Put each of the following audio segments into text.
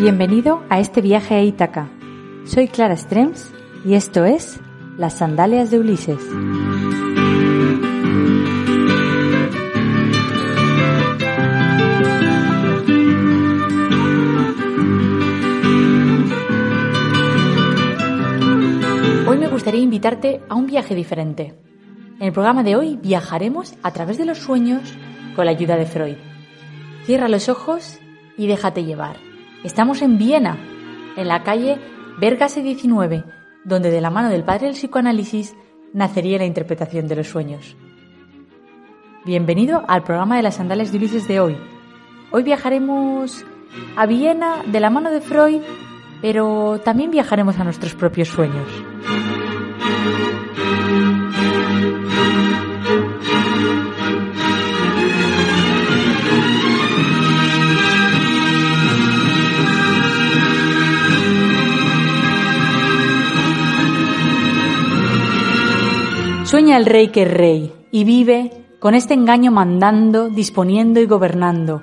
Bienvenido a este viaje a Ítaca. Soy Clara Strems y esto es Las Sandalias de Ulises. Hoy me gustaría invitarte a un viaje diferente. En el programa de hoy viajaremos a través de los sueños con la ayuda de Freud. Cierra los ojos y déjate llevar. Estamos en Viena, en la calle Bergase 19, donde de la mano del padre del psicoanálisis nacería la interpretación de los sueños. Bienvenido al programa de las sandalias de Ulises de hoy. Hoy viajaremos a Viena de la mano de Freud, pero también viajaremos a nuestros propios sueños. Sueña el rey que es rey y vive con este engaño mandando, disponiendo y gobernando.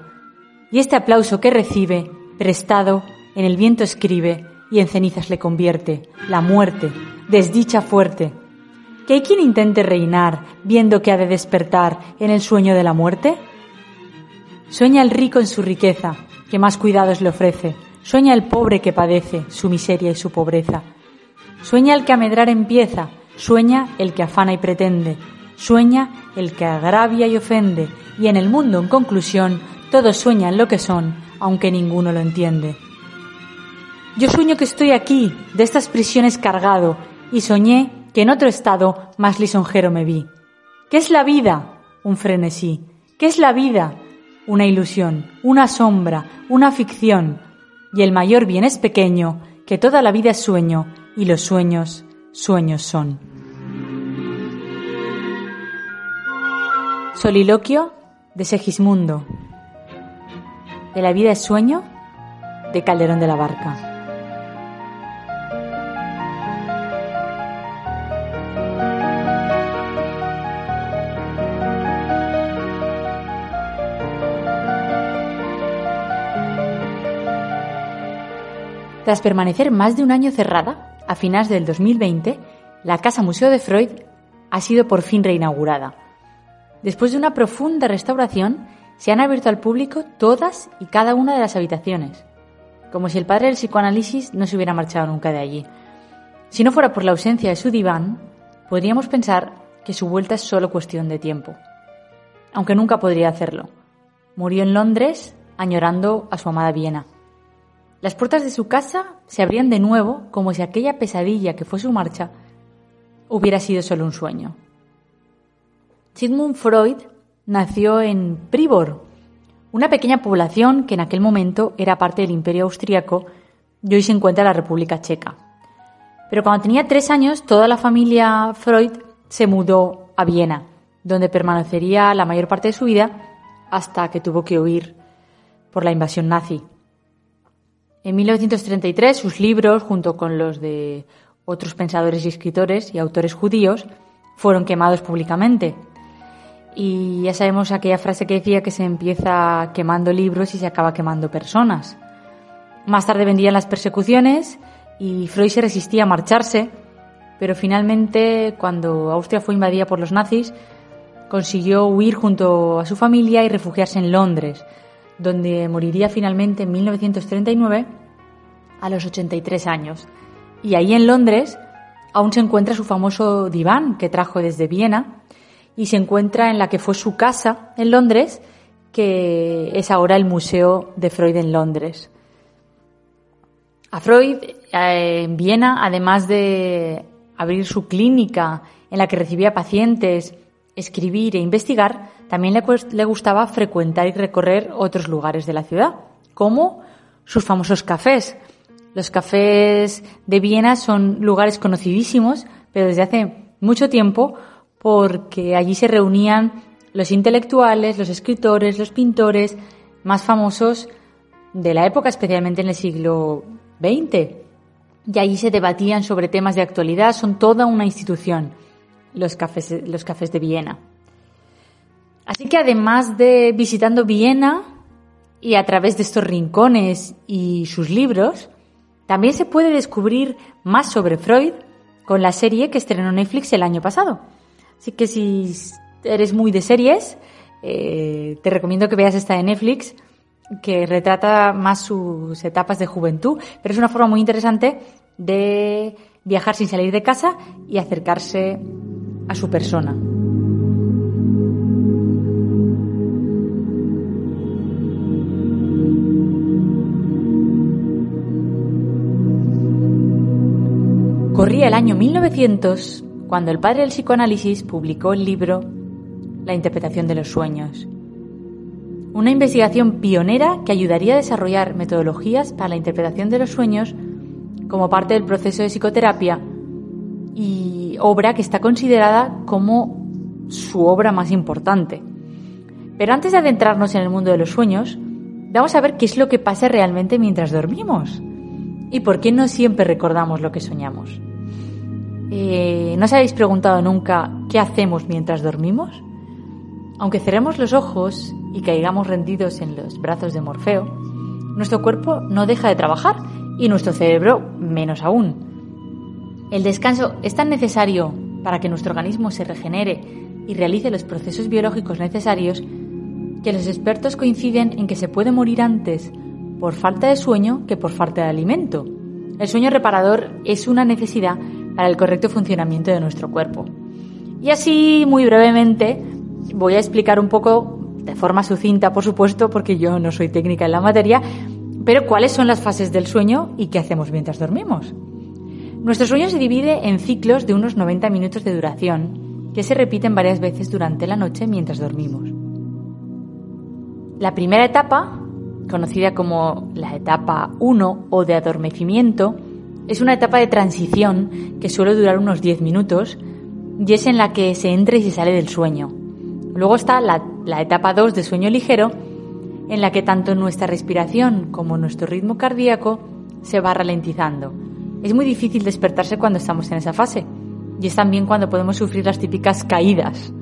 Y este aplauso que recibe, prestado, en el viento escribe y en cenizas le convierte, la muerte, desdicha fuerte. ¿Que hay quien intente reinar viendo que ha de despertar en el sueño de la muerte? Sueña el rico en su riqueza, que más cuidados le ofrece. Sueña el pobre que padece su miseria y su pobreza. Sueña el que a medrar empieza, Sueña el que afana y pretende, sueña el que agravia y ofende, y en el mundo, en conclusión, todos sueñan lo que son, aunque ninguno lo entiende. Yo sueño que estoy aquí, de estas prisiones cargado, y soñé que en otro estado más lisonjero me vi. ¿Qué es la vida? Un frenesí. ¿Qué es la vida? Una ilusión, una sombra, una ficción. Y el mayor bien es pequeño, que toda la vida es sueño, y los sueños sueños son. Soliloquio de Segismundo. De la vida es sueño de Calderón de la Barca. Tras permanecer más de un año cerrada, a finales del 2020, la Casa Museo de Freud ha sido por fin reinaugurada. Después de una profunda restauración, se han abierto al público todas y cada una de las habitaciones, como si el padre del psicoanálisis no se hubiera marchado nunca de allí. Si no fuera por la ausencia de su diván, podríamos pensar que su vuelta es solo cuestión de tiempo. Aunque nunca podría hacerlo. Murió en Londres añorando a su amada Viena. Las puertas de su casa se abrían de nuevo como si aquella pesadilla que fue su marcha hubiera sido solo un sueño. Sigmund Freud nació en Pribor, una pequeña población que en aquel momento era parte del Imperio Austriaco y hoy se encuentra en la República Checa. Pero cuando tenía tres años, toda la familia Freud se mudó a Viena, donde permanecería la mayor parte de su vida hasta que tuvo que huir por la invasión nazi. En 1933 sus libros, junto con los de otros pensadores y escritores y autores judíos, fueron quemados públicamente. Y ya sabemos aquella frase que decía que se empieza quemando libros y se acaba quemando personas. Más tarde vendían las persecuciones y Freud se resistía a marcharse, pero finalmente, cuando Austria fue invadida por los nazis, consiguió huir junto a su familia y refugiarse en Londres, donde moriría finalmente en 1939 a los 83 años. Y ahí en Londres aún se encuentra su famoso diván que trajo desde Viena y se encuentra en la que fue su casa en Londres, que es ahora el Museo de Freud en Londres. A Freud eh, en Viena, además de abrir su clínica en la que recibía pacientes escribir e investigar, también le, gustaba frecuentar y recorrer otros lugares de la ciudad, como sus famosos cafés. Los cafés de Viena son lugares conocidísimos, pero desde hace mucho tiempo, porque allí se reunían los intelectuales, los escritores, los pintores más famosos de la época, especialmente en el siglo XX. Y allí se debatían sobre temas de actualidad, son toda una institución los cafés, los cafés de Viena. Así que además de visitando Viena y a través de estos rincones y sus libros, también se puede descubrir más sobre Freud con la serie que estrenó Netflix el año pasado. Así que si eres muy de series, eh, te recomiendo que veas esta de Netflix, que retrata más sus etapas de juventud, pero es una forma muy interesante de viajar sin salir de casa y acercarse a su persona. Corría el año 1900 cuando el padre del psicoanálisis publicó el libro La interpretación de los sueños. Una investigación pionera que ayudaría a desarrollar metodologías para la interpretación de los sueños como parte del proceso de psicoterapia y obra que está considerada como su obra más importante. Pero antes de adentrarnos en el mundo de los sueños, vamos a ver qué es lo que pasa realmente mientras dormimos y por qué no siempre recordamos lo que soñamos. Eh, ¿No os habéis preguntado nunca qué hacemos mientras dormimos? Aunque cerremos los ojos y caigamos rendidos en los brazos de Morfeo, nuestro cuerpo no deja de trabajar y nuestro cerebro menos aún. El descanso es tan necesario para que nuestro organismo se regenere y realice los procesos biológicos necesarios que los expertos coinciden en que se puede morir antes por falta de sueño que por falta de alimento. El sueño reparador es una necesidad para el correcto funcionamiento de nuestro cuerpo. Y así, muy brevemente, voy a explicar un poco, de forma sucinta, por supuesto, porque yo no soy técnica en la materia, pero cuáles son las fases del sueño y qué hacemos mientras dormimos. Nuestro sueño se divide en ciclos de unos 90 minutos de duración, que se repiten varias veces durante la noche mientras dormimos. La primera etapa, conocida como la etapa 1 o de adormecimiento, es una etapa de transición que suele durar unos 10 minutos y es en la que se entra y se sale del sueño. Luego está la, etapa 2 de sueño ligero, en la que tanto nuestra respiración como nuestro ritmo cardíaco se va ralentizando es muy difícil despertarse cuando estamos en esa fase. Y es también cuando podemos sufrir las típicas caídas.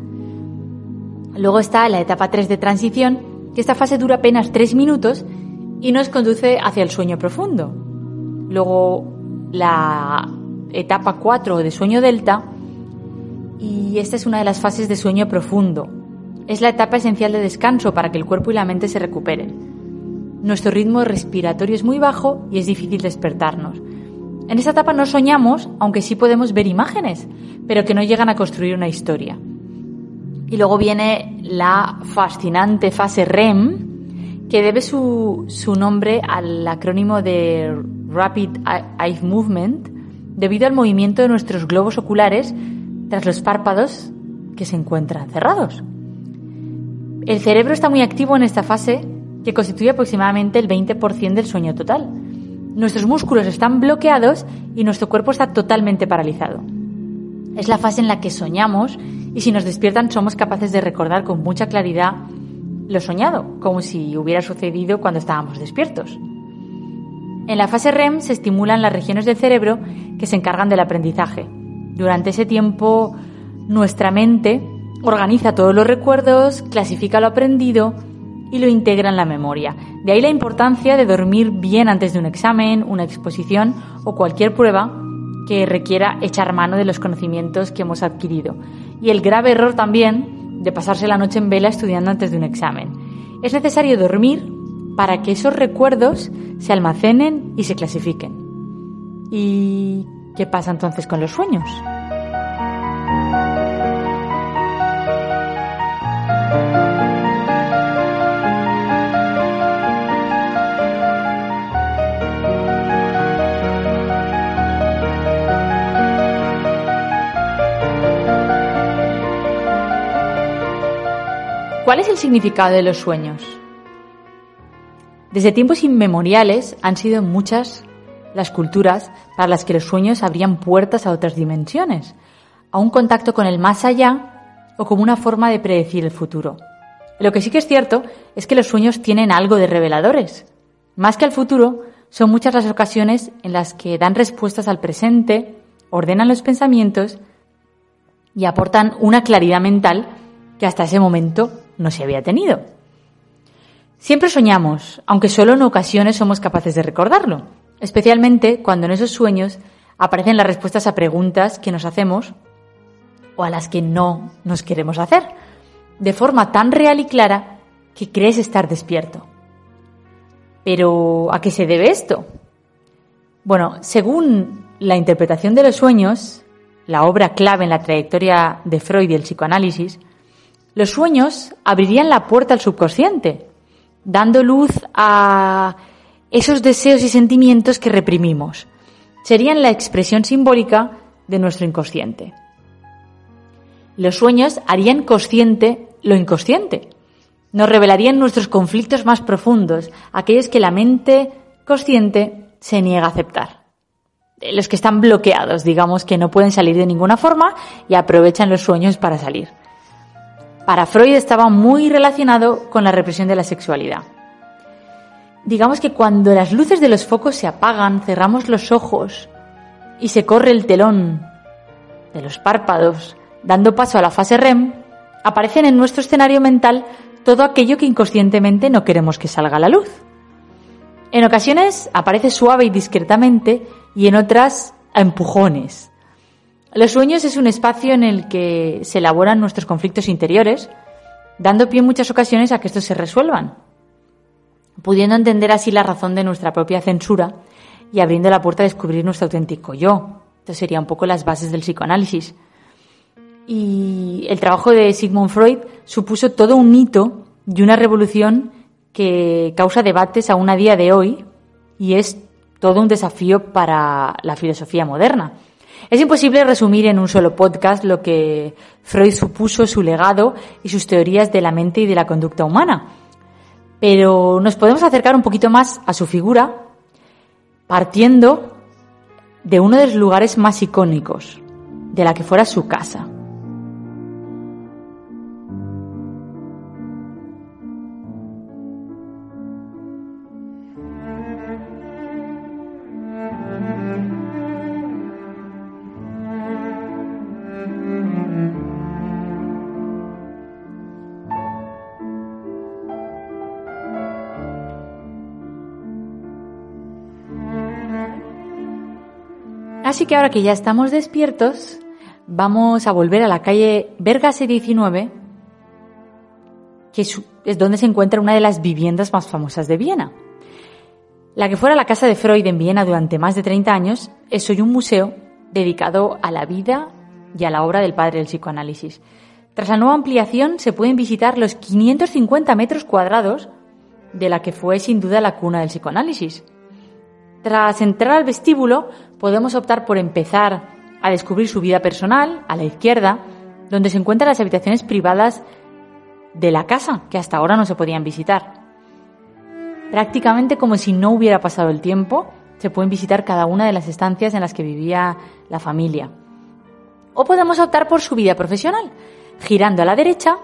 Luego está la etapa 3 de transición, que esta fase dura apenas 3 minutos y nos conduce hacia el sueño profundo. Luego la etapa 4 de sueño delta, y esta es una de las fases de sueño profundo. Es la etapa esencial de descanso para que el cuerpo y la mente se recuperen. Nuestro ritmo respiratorio es muy bajo y es difícil despertarnos. En esta etapa no soñamos, aunque sí podemos ver imágenes, pero que no llegan a construir una historia. Y luego viene la fascinante fase REM, que debe su, nombre al acrónimo de Rapid Eye Movement, debido al movimiento de nuestros globos oculares tras los párpados que se encuentran cerrados. El cerebro está muy activo en esta fase, que constituye aproximadamente el 20% del sueño total nuestros músculos están bloqueados y nuestro cuerpo está totalmente paralizado. Es la fase en la que soñamos y si nos despiertan somos capaces de recordar con mucha claridad lo soñado, como si hubiera sucedido cuando estábamos despiertos. En la fase REM se estimulan las regiones del cerebro que se encargan del aprendizaje. Durante ese tiempo, nuestra mente organiza todos los recuerdos, clasifica lo aprendido y lo integra en la memoria. De ahí la importancia de dormir bien antes de un examen, una exposición o cualquier prueba que requiera echar mano de los conocimientos que hemos adquirido. Y el grave error también de pasarse la noche en vela estudiando antes de un examen. Es necesario dormir para que esos recuerdos se almacenen y se clasifiquen. ¿Y qué pasa entonces con los sueños? ¿Cuál es el significado de los sueños? Desde tiempos inmemoriales han sido muchas las culturas para las que los sueños abrían puertas a otras dimensiones, a un contacto con el más allá o como una forma de predecir el futuro. Lo que sí que es cierto es que los sueños tienen algo de reveladores. Más que al futuro, son muchas las ocasiones en las que dan respuestas al presente, ordenan los pensamientos y aportan una claridad mental que hasta ese momento no se había tenido. Siempre soñamos, aunque solo en ocasiones somos capaces de recordarlo, especialmente cuando en esos sueños aparecen las respuestas a preguntas que nos hacemos o a las que no nos queremos hacer, de forma tan real y clara que crees estar despierto. Pero, ¿a qué se debe esto? Bueno, según la interpretación de los sueños, la obra clave en la trayectoria de Freud y el psicoanálisis, los sueños abrirían la puerta al subconsciente, dando luz a esos deseos y sentimientos que reprimimos. Serían la expresión simbólica de nuestro inconsciente. Los sueños harían consciente lo inconsciente, nos revelarían nuestros conflictos más profundos, aquellos que la mente consciente se niega a aceptar. Los que están bloqueados, digamos, que no pueden salir de ninguna forma y aprovechan los sueños para salir. Para Freud estaba muy relacionado con la represión de la sexualidad. Digamos que cuando las luces de los focos se apagan, cerramos los ojos y se corre el telón de los párpados, dando paso a la fase REM, aparecen en nuestro escenario mental todo aquello que inconscientemente no queremos que salga a la luz. En ocasiones aparece suave y discretamente y en otras a empujones. Los sueños es un espacio en el que se elaboran nuestros conflictos interiores, dando pie en muchas ocasiones a que estos se resuelvan, pudiendo entender así la razón de nuestra propia censura y abriendo la puerta a descubrir nuestro auténtico yo. Esto sería un poco las bases del psicoanálisis. Y el trabajo de Sigmund Freud supuso todo un hito y una revolución que causa debates aún a día de hoy y es todo un desafío para la filosofía moderna. Es imposible resumir en un solo podcast lo que Freud supuso, su legado y sus teorías de la mente y de la conducta humana. Pero nos podemos acercar un poquito más a su figura partiendo de uno de los lugares más icónicos, de la que fuera su casa. Así que ahora que ya estamos despiertos, vamos a volver a la calle Vergase 19, que es donde se encuentra una de las viviendas más famosas de Viena. La que fuera la casa de Freud en Viena durante más de 30 años es hoy un museo dedicado a la vida y a la obra del padre del psicoanálisis. Tras la nueva ampliación se pueden visitar los 550 metros cuadrados de la que fue sin duda la cuna del psicoanálisis. Tras entrar al vestíbulo, podemos optar por empezar a descubrir su vida personal, a la izquierda, donde se encuentran las habitaciones privadas de la casa, que hasta ahora no se podían visitar. Prácticamente como si no hubiera pasado el tiempo, se pueden visitar cada una de las estancias en las que vivía la familia. O podemos optar por su vida profesional, girando a la derecha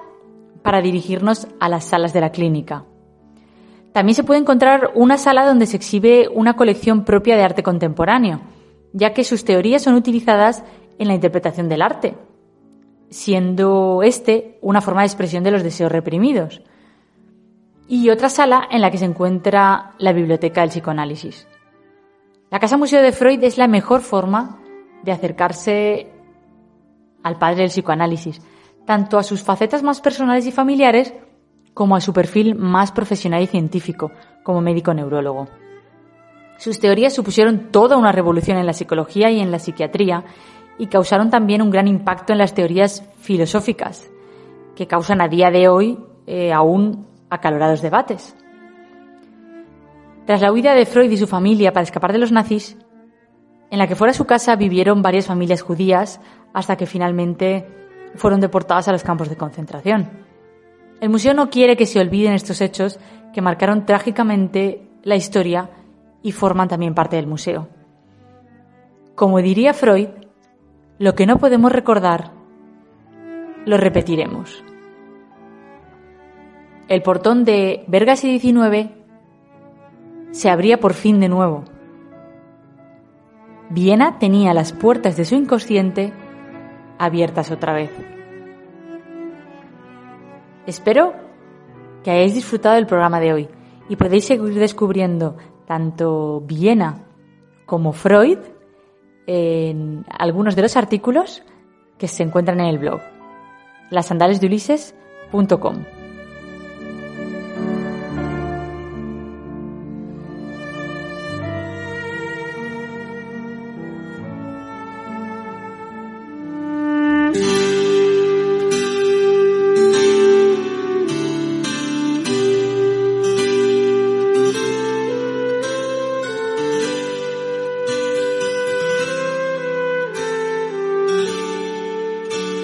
para dirigirnos a las salas de la clínica. También se puede encontrar una sala donde se exhibe una colección propia de arte contemporáneo, ya que sus teorías son utilizadas en la interpretación del arte, siendo este una forma de expresión de los deseos reprimidos. Y otra sala en la que se encuentra la biblioteca del psicoanálisis. La Casa Museo de Freud es la mejor forma de acercarse al padre del psicoanálisis, tanto a sus facetas más personales y familiares como a su perfil más profesional y científico, como médico neurólogo. Sus teorías supusieron toda una revolución en la psicología y en la psiquiatría y causaron también un gran impacto en las teorías filosóficas, que causan a día de hoy eh, aún acalorados debates. Tras la huida de Freud y su familia para escapar de los nazis, en la que fuera su casa vivieron varias familias judías hasta que finalmente fueron deportadas a los campos de concentración. El museo no quiere que se olviden estos hechos que marcaron trágicamente la historia y forman también parte del museo. Como diría Freud, lo que no podemos recordar, lo repetiremos. El portón de Vergas y 19 se abría por fin de nuevo. Viena tenía las puertas de su inconsciente abiertas otra vez. Espero que hayáis disfrutado del programa de hoy y podéis seguir descubriendo tanto Viena como Freud en algunos de los artículos que se encuentran en el blog lasandalesdeulises.com.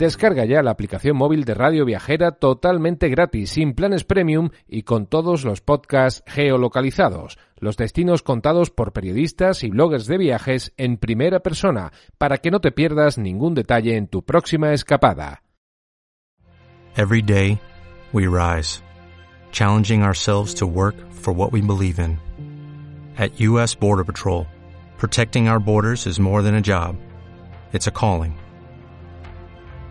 Descarga ya la aplicación móvil de Radio Viajera totalmente gratis, sin planes premium y con todos los podcasts geolocalizados, los destinos contados por periodistas y bloggers de viajes en primera persona, para que no te pierdas ningún detalle en tu próxima escapada. Every day, we rise, challenging ourselves to work for what we believe in. At U.S. Border Patrol, protecting our borders is more than a job, it's a calling.